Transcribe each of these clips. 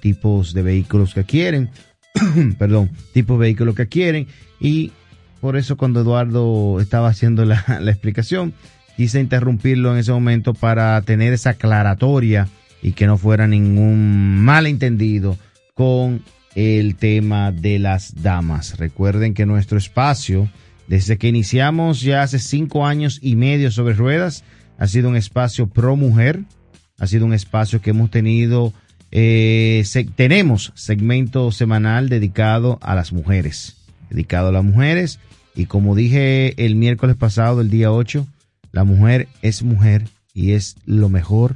tipos de vehículos que quieren, perdón, tipos de vehículos que quieren y por eso cuando Eduardo estaba haciendo la, la explicación, quise interrumpirlo en ese momento para tener esa aclaratoria y que no fuera ningún malentendido con el tema de las damas. Recuerden que nuestro espacio, desde que iniciamos ya hace cinco años y medio sobre ruedas, ha sido un espacio pro mujer, ha sido un espacio que hemos tenido, eh, se, tenemos segmento semanal dedicado a las mujeres, dedicado a las mujeres, y como dije el miércoles pasado, el día 8, la mujer es mujer y es lo mejor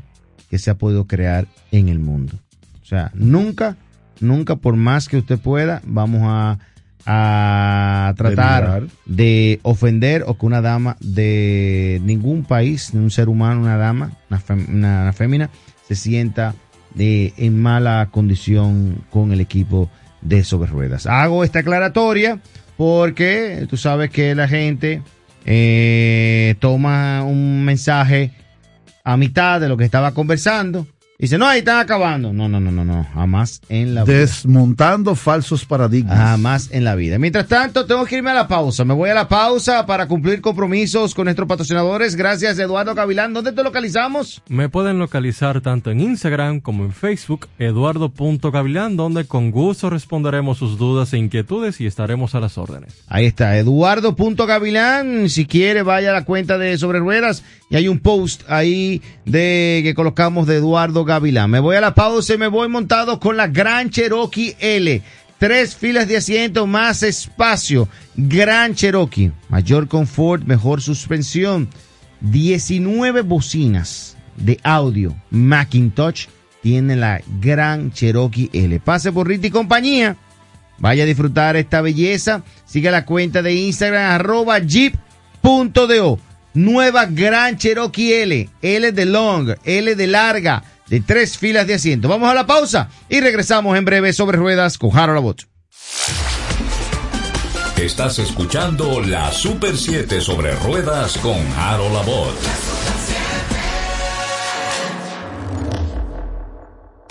que se ha podido crear en el mundo. O sea, nunca, nunca por más que usted pueda, vamos a, a tratar de, ofender o que una dama de ningún país, un ser humano, una dama, una, fémina, se sienta de, en mala condición con el equipo de sobre ruedas. Hago esta aclaratoria porque tú sabes que la gente eh, toma un mensaje a mitad de lo que estaba conversando Dice, no, ahí están acabando. No, no, no, no, no. Jamás en la vida. Desmontando falsos paradigmas. Jamás en la vida. Mientras tanto, tengo que irme a la pausa. Me voy a la pausa para cumplir compromisos con nuestros patrocinadores. Gracias, Eduardo Gavilán. ¿Dónde te localizamos? Me pueden localizar tanto en Instagram como en Facebook, eduardo.gavilán, donde con gusto responderemos sus dudas e inquietudes y estaremos a las órdenes. Ahí está, eduardo.gavilán. Si quiere, vaya a la cuenta de Sobre Ruedas y hay un post ahí de que colocamos de Eduardo Gavilán. Me voy a la pausa y me voy montado con la Gran Cherokee L. Tres filas de asiento, más espacio. Gran Cherokee. Mayor confort, mejor suspensión. 19 bocinas de audio Macintosh tiene la Gran Cherokee L. Pase por Rita y compañía. Vaya a disfrutar esta belleza. Sigue la cuenta de Instagram arroba jeep.do. Nueva Gran Cherokee L. L de long, L de larga de tres filas de asiento. Vamos a la pausa y regresamos en breve sobre ruedas con Harold Abbott. Estás escuchando la Super 7 sobre ruedas con Harold Abbott.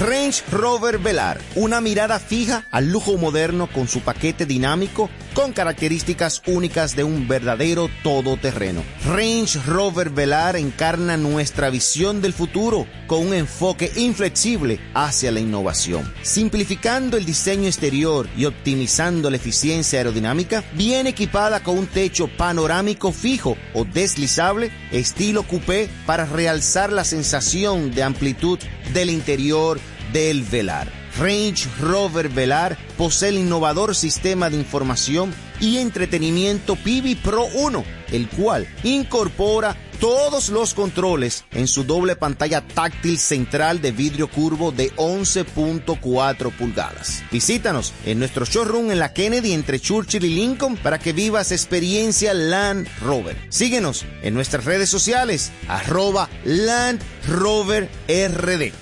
Range Rover Velar, una mirada fija al lujo moderno con su paquete dinámico con características únicas de un verdadero todoterreno. Range Rover Velar encarna nuestra visión del futuro con un enfoque inflexible hacia la innovación. Simplificando el diseño exterior y optimizando la eficiencia aerodinámica, viene equipada con un techo panorámico fijo o deslizable estilo coupé para realzar la sensación de amplitud del interior del velar. Range Rover Velar posee el innovador sistema de información y entretenimiento Pivi Pro 1, el cual incorpora todos los controles en su doble pantalla táctil central de vidrio curvo de 11.4 pulgadas. Visítanos en nuestro showroom en la Kennedy entre Churchill y Lincoln para que vivas experiencia Land Rover. Síguenos en nuestras redes sociales arroba Land Rover RD.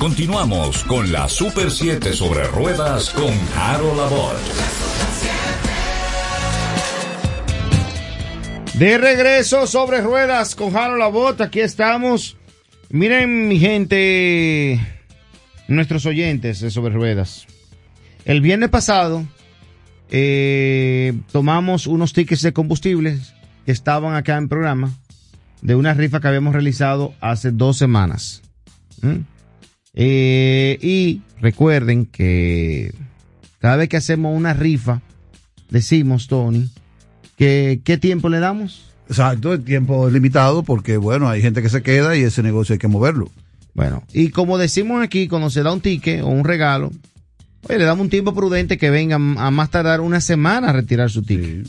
Continuamos con la Super 7 sobre ruedas con Harold Abbott. De regreso sobre ruedas con Harold Abbott, aquí estamos. Miren mi gente, nuestros oyentes de sobre ruedas. El viernes pasado eh, tomamos unos tickets de combustibles que estaban acá en programa de una rifa que habíamos realizado hace dos semanas. Eh, y recuerden que cada vez que hacemos una rifa, decimos, Tony, que ¿qué tiempo le damos? Exacto, el tiempo es limitado porque, bueno, hay gente que se queda y ese negocio hay que moverlo. Bueno, y como decimos aquí, cuando se da un ticket o un regalo, oye, le damos un tiempo prudente que vengan a más tardar una semana a retirar su ticket.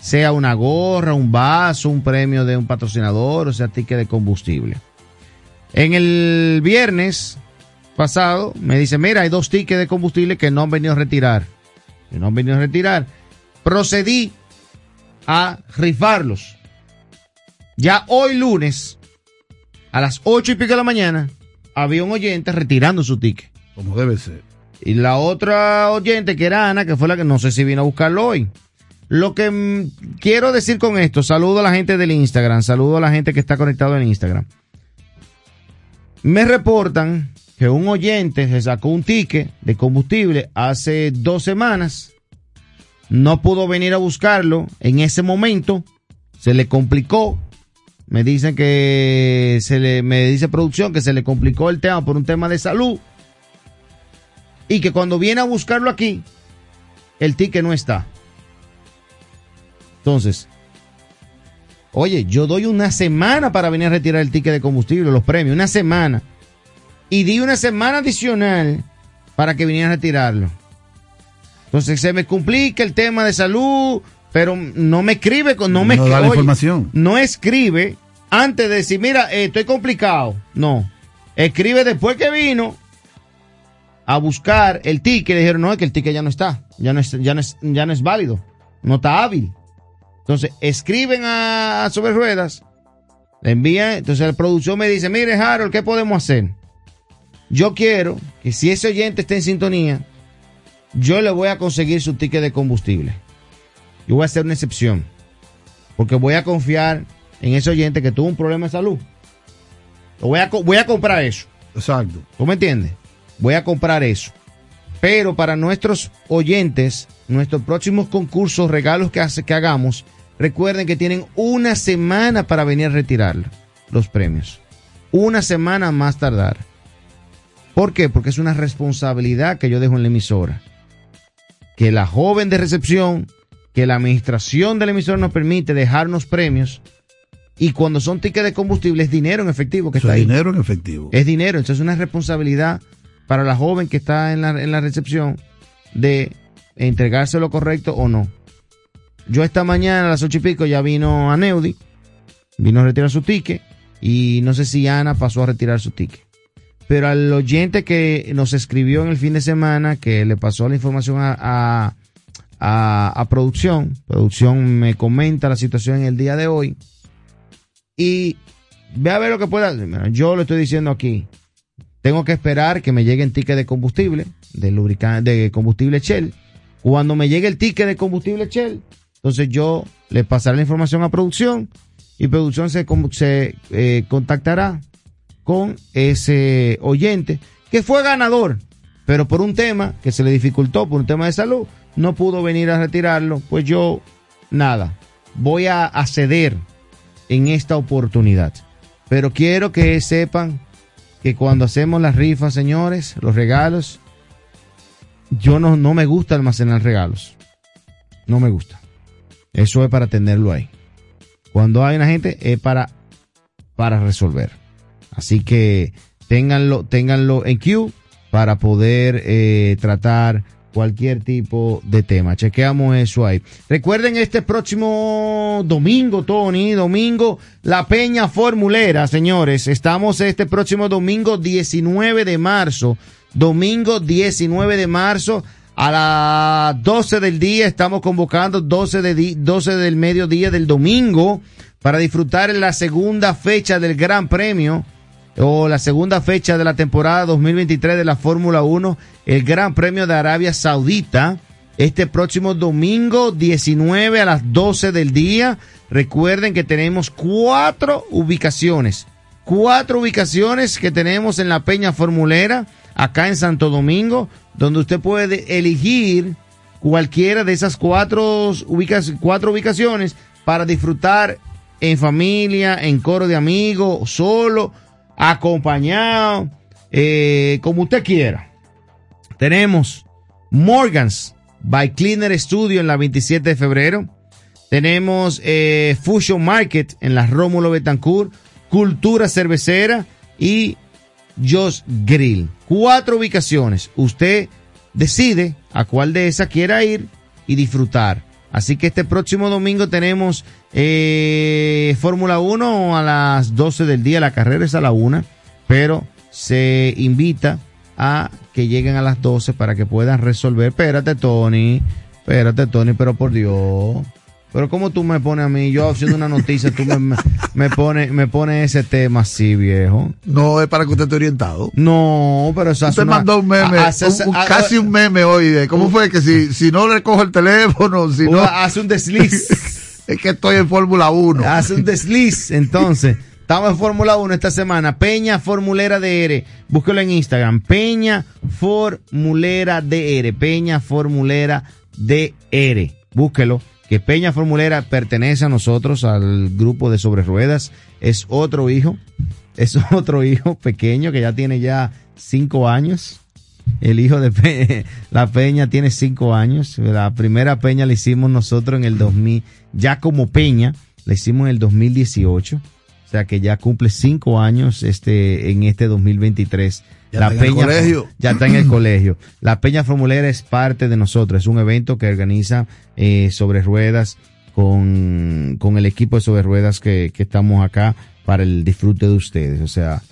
Sea una gorra, un vaso, un premio de un patrocinador, o sea, ticket de combustible. En el viernes pasado me dice, mira, hay dos tickets de combustible que no han venido a retirar. Que no han venido a retirar. Procedí a rifarlos. Ya hoy lunes, a las ocho y pico de la mañana, había un oyente retirando su ticket. Como debe ser. Y la otra oyente, que era Ana, que fue la que no sé si vino a buscarlo hoy. Lo que mm, quiero decir con esto, saludo a la gente del Instagram, saludo a la gente que está conectado en Instagram. Me reportan que un oyente se sacó un ticket de combustible hace dos semanas, no pudo venir a buscarlo en ese momento, se le complicó. Me dicen que se le, me dice producción que se le complicó el tema por un tema de salud. Y que cuando viene a buscarlo aquí, el ticket no está. Entonces, oye, yo doy una semana para venir a retirar el ticket de combustible, los premios, una semana. Y di una semana adicional para que vinieran a retirarlo. Entonces se me complica el tema de salud, pero no me escribe, no me No da la oye, información. No escribe antes de decir, mira, eh, estoy complicado. No. Escribe después que vino a buscar el ticket. Le dijeron, no, es que el ticket ya no está. Ya no es, ya no es, ya no es válido. No está hábil. Entonces, escriben a, a Sobre Ruedas. Le envían. Entonces, la producción me dice, mire, Harold, ¿qué podemos hacer? Yo quiero que si ese oyente está en sintonía, yo le voy a conseguir su ticket de combustible. Yo voy a hacer una excepción. Porque voy a confiar en ese oyente que tuvo un problema de salud. Lo voy a, voy a comprar eso. Exacto. ¿Tú me entiendes? Voy a comprar eso. Pero para nuestros oyentes, nuestros próximos concursos, regalos que, hace, que hagamos, recuerden que tienen una semana para venir a retirar los premios. Una semana más tardar. ¿Por qué? Porque es una responsabilidad que yo dejo en la emisora. Que la joven de recepción, que la administración de la emisora nos permite dejarnos premios. Y cuando son tickets de combustible es dinero en efectivo que Eso está es dinero en efectivo. Es dinero, entonces es una responsabilidad para la joven que está en la, en la recepción de entregarse lo correcto o no. Yo esta mañana a las ocho y pico ya vino a Neudi, vino a retirar su ticket y no sé si Ana pasó a retirar su ticket. Pero al oyente que nos escribió en el fin de semana, que le pasó la información a, a, producción, producción me comenta la situación en el día de hoy y ve a ver lo que pueda. Yo lo estoy diciendo aquí. Tengo que esperar que me llegue el ticket de combustible, de lubricante, de combustible Shell. Cuando me llegue el ticket de combustible Shell, entonces yo le pasaré la información a producción y producción se, se eh, contactará con ese oyente que fue ganador, pero por un tema que se le dificultó, por un tema de salud, no pudo venir a retirarlo. Pues yo, nada, voy a, a ceder en esta oportunidad. Pero quiero que sepan que cuando hacemos las rifas, señores, los regalos, yo no, no me gusta almacenar regalos. No me gusta. Eso es para tenerlo ahí. Cuando hay una gente es para, para resolver. Así que ténganlo, ténganlo en queue para poder eh, tratar cualquier tipo de tema. Chequeamos eso ahí. Recuerden este próximo domingo, Tony, domingo, la Peña Formulera, señores. Estamos este próximo domingo 19 de marzo. Domingo 19 de marzo a las 12 del día. Estamos convocando 12, de di- 12 del mediodía del domingo para disfrutar la segunda fecha del Gran Premio o la segunda fecha de la temporada 2023 de la Fórmula 1, el Gran Premio de Arabia Saudita, este próximo domingo 19 a las 12 del día. Recuerden que tenemos cuatro ubicaciones, cuatro ubicaciones que tenemos en la Peña Formulera, acá en Santo Domingo, donde usted puede elegir cualquiera de esas cuatro, ubicas- cuatro ubicaciones para disfrutar en familia, en coro de amigos, solo, acompañado, eh, como usted quiera. Tenemos Morgans by Cleaner Studio en la 27 de febrero. Tenemos eh, Fusion Market en la Rómulo Betancourt, Cultura Cervecera y Josh Grill. Cuatro ubicaciones. Usted decide a cuál de esas quiera ir y disfrutar. Así que este próximo domingo tenemos eh, Fórmula 1 a las 12 del día. La carrera es a la 1, pero se invita a que lleguen a las 12 para que puedan resolver. Espérate, Tony. Espérate, Tony, pero por Dios. Pero como tú me pones a mí, yo haciendo una noticia, tú me, me pones me pone ese tema así, viejo. No, es para que usted esté orientado. No, pero eso Usted mandó un meme, hace- un- un- a- casi un meme hoy. de ¿Cómo fue que si, si no le cojo el teléfono, si o no, hace un desliz. es que estoy en Fórmula 1. Hace un desliz. Entonces, estamos en Fórmula 1 esta semana. Peña Formulera DR. Búsquelo en Instagram. Peña Formulera DR. Peña Formulera DR. Búsquelo. Que Peña Formulera pertenece a nosotros, al grupo de Sobre Ruedas. Es otro hijo. Es otro hijo pequeño que ya tiene ya cinco años. El hijo de la Peña tiene cinco años. La primera Peña la hicimos nosotros en el 2000, ya como Peña, la hicimos en el 2018. O sea que ya cumple cinco años este, en este 2023. Ya la está en el Peña colegio. ya está en el colegio. La Peña Formulera es parte de nosotros. Es un evento que organiza eh, sobre ruedas con, con el equipo de sobre ruedas que, que estamos acá para el disfrute de ustedes. O sea,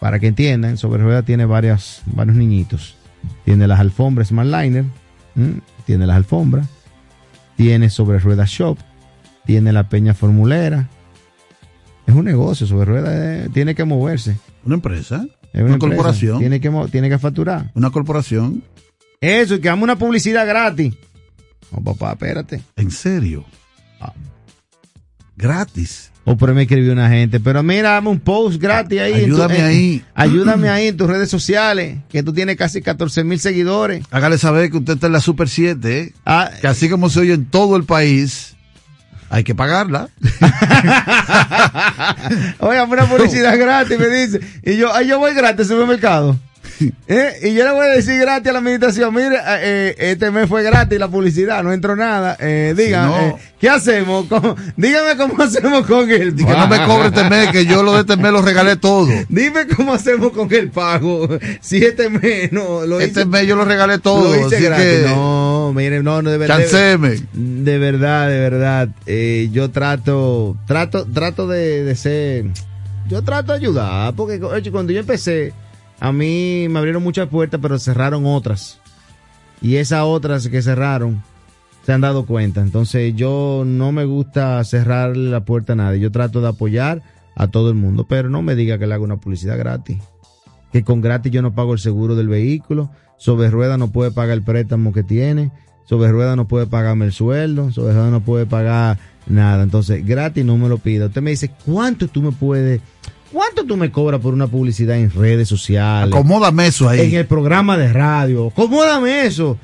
para que entiendan, sobre ruedas tiene varias, varios niñitos. Tiene las alfombras Smartliner, ¿m? tiene las alfombras, tiene sobre ruedas Shop, tiene la Peña Formulera. Es un negocio, sobre ruedas eh, tiene que moverse. Una empresa, Es una, corporación, Tiene que, tiene que facturar. una corporación. Eso, y que damos una publicidad gratis. No, papá, espérate. ¿En serio? Ah. Gratis. O por ahí me escribió una gente. Pero mira, dame un post gratis ahí. tu- Ayúdame ahí. Ayúdame ahí en tus redes sociales. Que tú tienes casi 14 mil seguidores. Hágale saber que usted está en la Super 7, ¿eh? Ah, que así como se oye en todo el país, hay que pagarla. Oiga, una publicidad gratis, me dice. Y yo, ay, yo voy gratis al supermercado. ¿Eh? Y yo le voy a decir gratis a la administración, mire, eh, este mes fue gratis la publicidad, no entró nada. Eh, no. eh, ¿qué hacemos? ¿Cómo- dígame cómo hacemos con el Y que no me cobre este mes, que yo lo de este mes lo regalé todo. Dime cómo hacemos con el pago. Si este mes no lo Este hice, mes yo lo regalé todo. lo hice así gratis. que, No, mire, no, no, de verdad. De verdad, de verdad. eh, yo trato, trato, trato de, de ser, yo trato de ayudar, porque cuando yo empecé, a mí me abrieron muchas puertas, pero cerraron otras. Y esas otras que cerraron, se han dado cuenta. Entonces yo no me gusta cerrar la puerta a nadie. Yo trato de apoyar a todo el mundo, pero no me diga que le haga una publicidad gratis. Que con gratis yo no pago el seguro del vehículo. Sobre rueda no puede pagar el préstamo que tiene. Sobre rueda no puede pagarme el sueldo. Sobre rueda no puede pagar nada. Entonces, gratis no me lo pida. Usted me dice, ¿cuánto tú me puedes, cuánto tú me cobras por una publicidad en redes sociales? Acomódame eso ahí. en el programa de radio. Acomódame eso.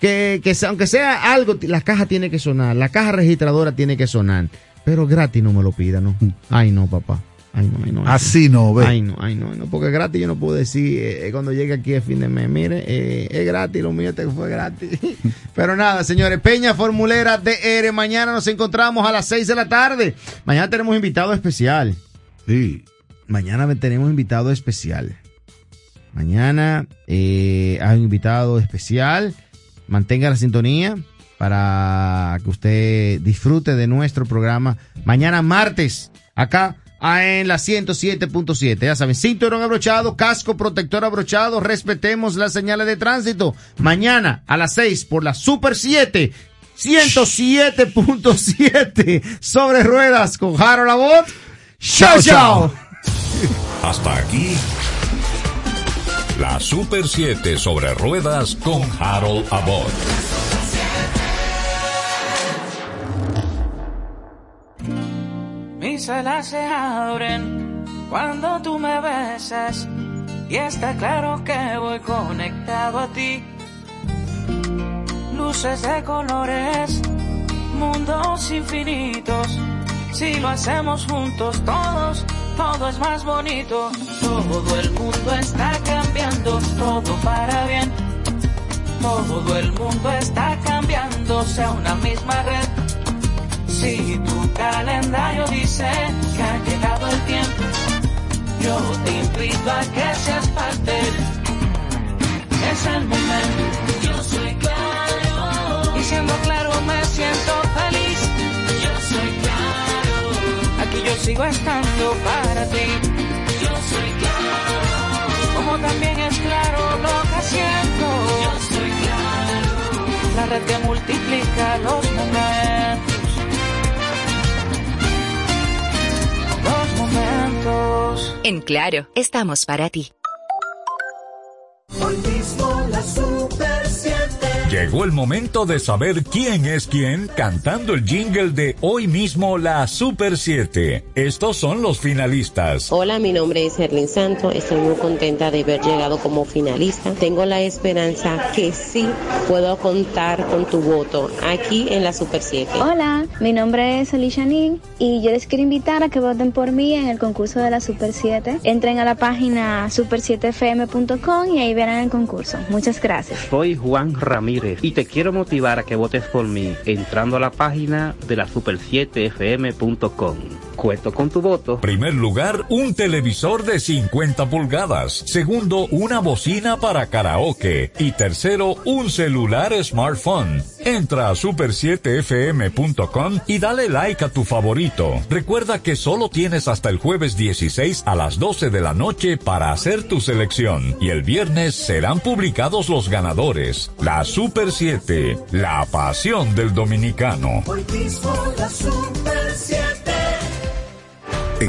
Que, que aunque sea algo, la caja tiene que sonar, la caja registradora tiene que sonar. Pero gratis no me lo pida, ¿no? Ay, no, papá. Ay, no, ay, no. ay, Así no, ve. Ay, no, ay, no, no, porque gratis yo no puedo decir eh, eh, cuando llegue aquí el fin de mes, mire, eh, es gratis, lo mío te fue gratis. Pero nada, señores, Peña Formulera DR, mañana nos encontramos a las 6 de la tarde. Mañana tenemos invitado especial. Sí. Mañana tenemos invitado especial. Mañana eh, hay un invitado especial. Mantenga la sintonía para que usted disfrute de nuestro programa. Mañana martes, acá en la 107.7. Ya saben, cinturón abrochado, casco protector abrochado. Respetemos las señales de tránsito. Mañana a las 6 por la Super 7. 107.7 sobre ruedas con Harold Labot. Chao, chao. Hasta aquí. La Super 7 sobre ruedas con Harold Abbott. Mis alas se abren cuando tú me besas y está claro que voy conectado a ti. Luces de colores, mundos infinitos. Si lo hacemos juntos todos, todo es más bonito. Todo el mundo está cambiando, todo para bien. Todo el mundo está cambiándose a una misma red. Si tu calendario dice que ha llegado el tiempo, yo te invito a que seas parte. Es el momento. Yo soy claro. Y siendo claro me siento sigo estando para ti. Yo soy claro. Como también es claro lo que siento. Yo soy claro. La red que multiplica los momentos. Los momentos. En Claro, estamos para ti. Hoy mismo la Super 7. Llegó el momento de saber quién es quién cantando el jingle de hoy mismo la Super 7. Estos son los finalistas. Hola, mi nombre es Erlin Santo. Estoy muy contenta de haber llegado como finalista. Tengo la esperanza que sí puedo contar con tu voto aquí en la Super 7. Hola, mi nombre es Alicia Ning y yo les quiero invitar a que voten por mí en el concurso de la Super 7. Entren a la página super7fm.com y ahí verán el concurso. Muchas gracias. Soy Juan Ramírez y te quiero motivar a que votes por mí entrando a la página de la super7fm.com. Cuento con tu voto. Primer lugar, un televisor de 50 pulgadas. Segundo, una bocina para karaoke. Y tercero, un celular smartphone. Entra a super7fm.com y dale like a tu favorito. Recuerda que solo tienes hasta el jueves 16 a las 12 de la noche para hacer tu selección. Y el viernes serán publicados los ganadores. La Super 7, la pasión del dominicano. Hoy mismo la Super 7.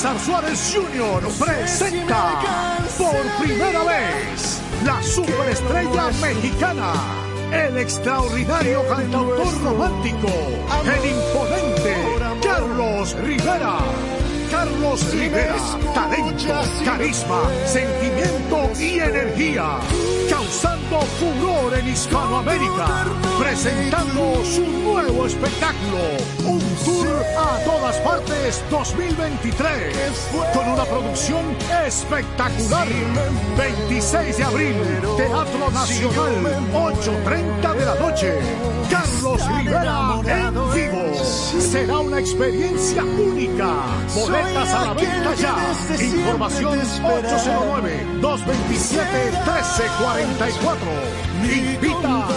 César Suárez Jr. presenta por primera vez la superestrella mexicana, el extraordinario cantautor romántico, el imponente Carlos Rivera. Carlos Rivera, talento, carisma, sentimiento y energía, causando furor en Hispanoamérica, presentando su nuevo espectáculo, un tour a todas partes 2023, con una producción espectacular. 26 de abril, Teatro Nacional, 8.30 de la noche. Carlos Rivera en vivo. Será una experiencia única. Boletas a la venta ya. Información 809-227-1344. Invita.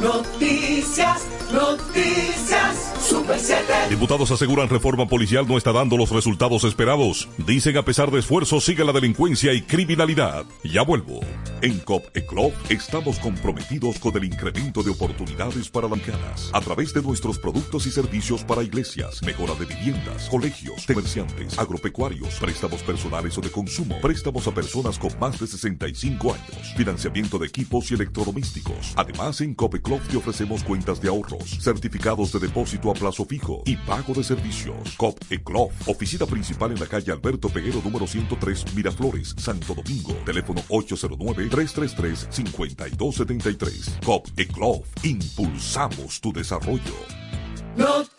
Noticias, noticias, Super 7. Diputados aseguran reforma policial no está dando los resultados esperados. Dicen a pesar de esfuerzos sigue la delincuencia y criminalidad. Ya vuelvo. En COP ECLOP estamos comprometidos con el incremento de oportunidades para bancadas a través de nuestros productos y servicios para iglesias, mejora de viviendas, colegios, comerciantes, agropecuarios, préstamos personales o de consumo, préstamos a personas con más de 65 años, financiamiento de equipos y electrodomésticos. Además, en COP ECLOP te ofrecemos cuentas de ahorros, certificados de depósito a plazo fijo y pago de servicios. COP ECLOP, oficina principal en la calle Alberto Peguero número 103, Miraflores, Santo Domingo. Teléfono 809-333-5273. COP ECLOP, impulsamos tu desarrollo. Noticias.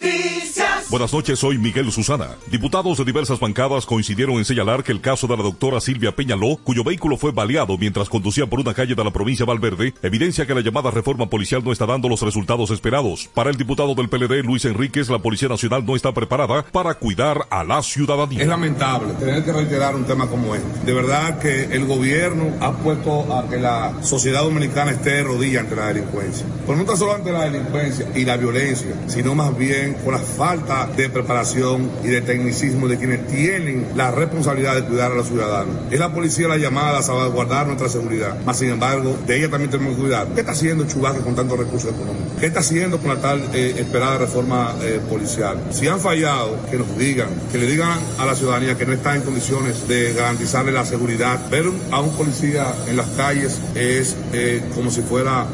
Buenas noches, soy Miguel Susana. Diputados de diversas bancadas coincidieron en señalar que el caso de la doctora Silvia Peñaló, cuyo vehículo fue baleado mientras conducía por una calle de la provincia de Valverde, evidencia que la llamada reforma policial no está dando los resultados esperados. Para el diputado del PLD, Luis Enríquez, la Policía Nacional no está preparada para cuidar a la ciudadanía. Es lamentable tener que reiterar un tema como este. De verdad que el gobierno ha puesto a que la sociedad dominicana esté de rodillas ante la delincuencia. Pero no tan solo ante la delincuencia y la violencia, sino más bien por la falta de preparación y de tecnicismo de quienes tienen la responsabilidad de cuidar a los ciudadanos. Es la policía la llamada a salvaguardar nuestra seguridad, más sin embargo, de ella también tenemos que cuidar. ¿Qué está haciendo Chubaca con tantos recursos económicos? ¿Qué está haciendo con la tal eh, esperada reforma eh, policial? Si han fallado, que nos digan, que le digan a la ciudadanía que no está en condiciones de garantizarle la seguridad. Ver a un policía en las calles es eh, como si fuera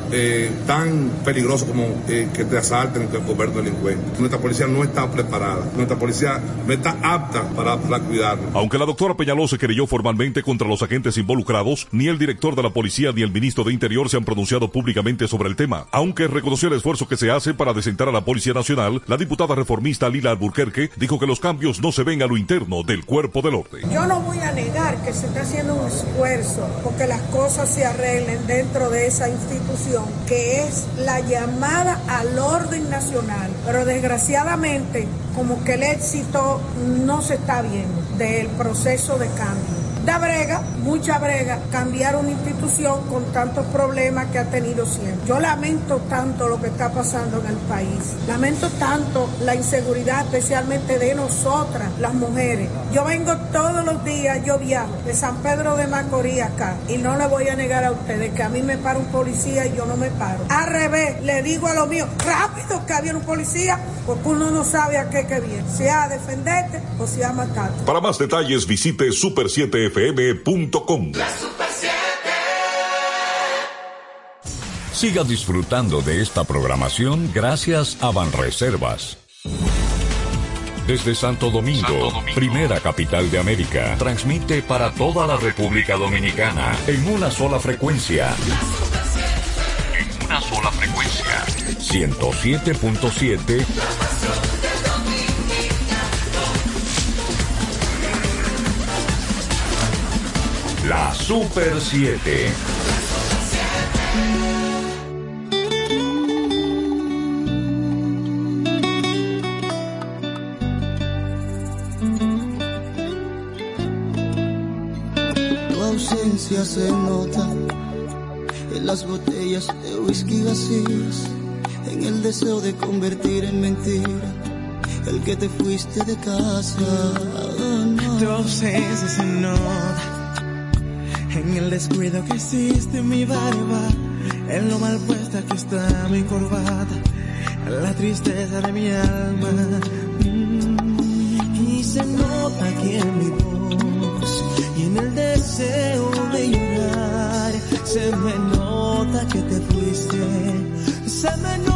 tan peligroso como que te asalten o que conviertan delincuente. Nuestra policía no está preparada, nuestra policía no está apta para, para cuidarnos. Aunque la doctora Peñalosa querelló formalmente contra los agentes involucrados, ni el director de la policía ni el ministro de Interior se han pronunciado públicamente sobre el tema. Aunque reconoció el esfuerzo que se hace para desentar a la Policía Nacional, la diputada reformista Lila Alburquerque dijo que los cambios no se ven a lo interno del cuerpo del orden. Yo no voy a negar que se está haciendo un esfuerzo porque las cosas se arreglen dentro de esa institución que es la llamada al orden nacional. Pero desgraciadamente como que el éxito no se está viendo del proceso de cambio. Da brega, mucha brega, cambiar una institución con tantos problemas que ha tenido siempre. Yo lamento tanto lo que está pasando en el país. Lamento tanto la inseguridad, especialmente de nosotras, las mujeres. Yo vengo todos los días, yo viajo de San Pedro de Macorís acá y no le voy a negar a ustedes que a mí me para un policía y yo no me paro. Al revés, le digo a lo mío, rápido que había un policía, porque uno no sabe a qué que viene, si a defenderte o si a matarte. Para más detalles visite super7fm.com. Siga disfrutando de esta programación gracias a Banreservas. Desde Santo Domingo, primera capital de América, transmite para toda la República Dominicana en una sola frecuencia. En una sola frecuencia. 107.7 La Super 7. Tu ausencia se nota en las botellas de whisky vacías, en el deseo de convertir en mentira el que te fuiste de casa. Tu ausencia se nota en el descuido que existe en mi barba, en lo mal puesta que está mi corbata, en la tristeza de mi alma. Mm. Y se nota aquí en mi voz y en el deseo de llorar. Se me nota que te fuiste, se me nota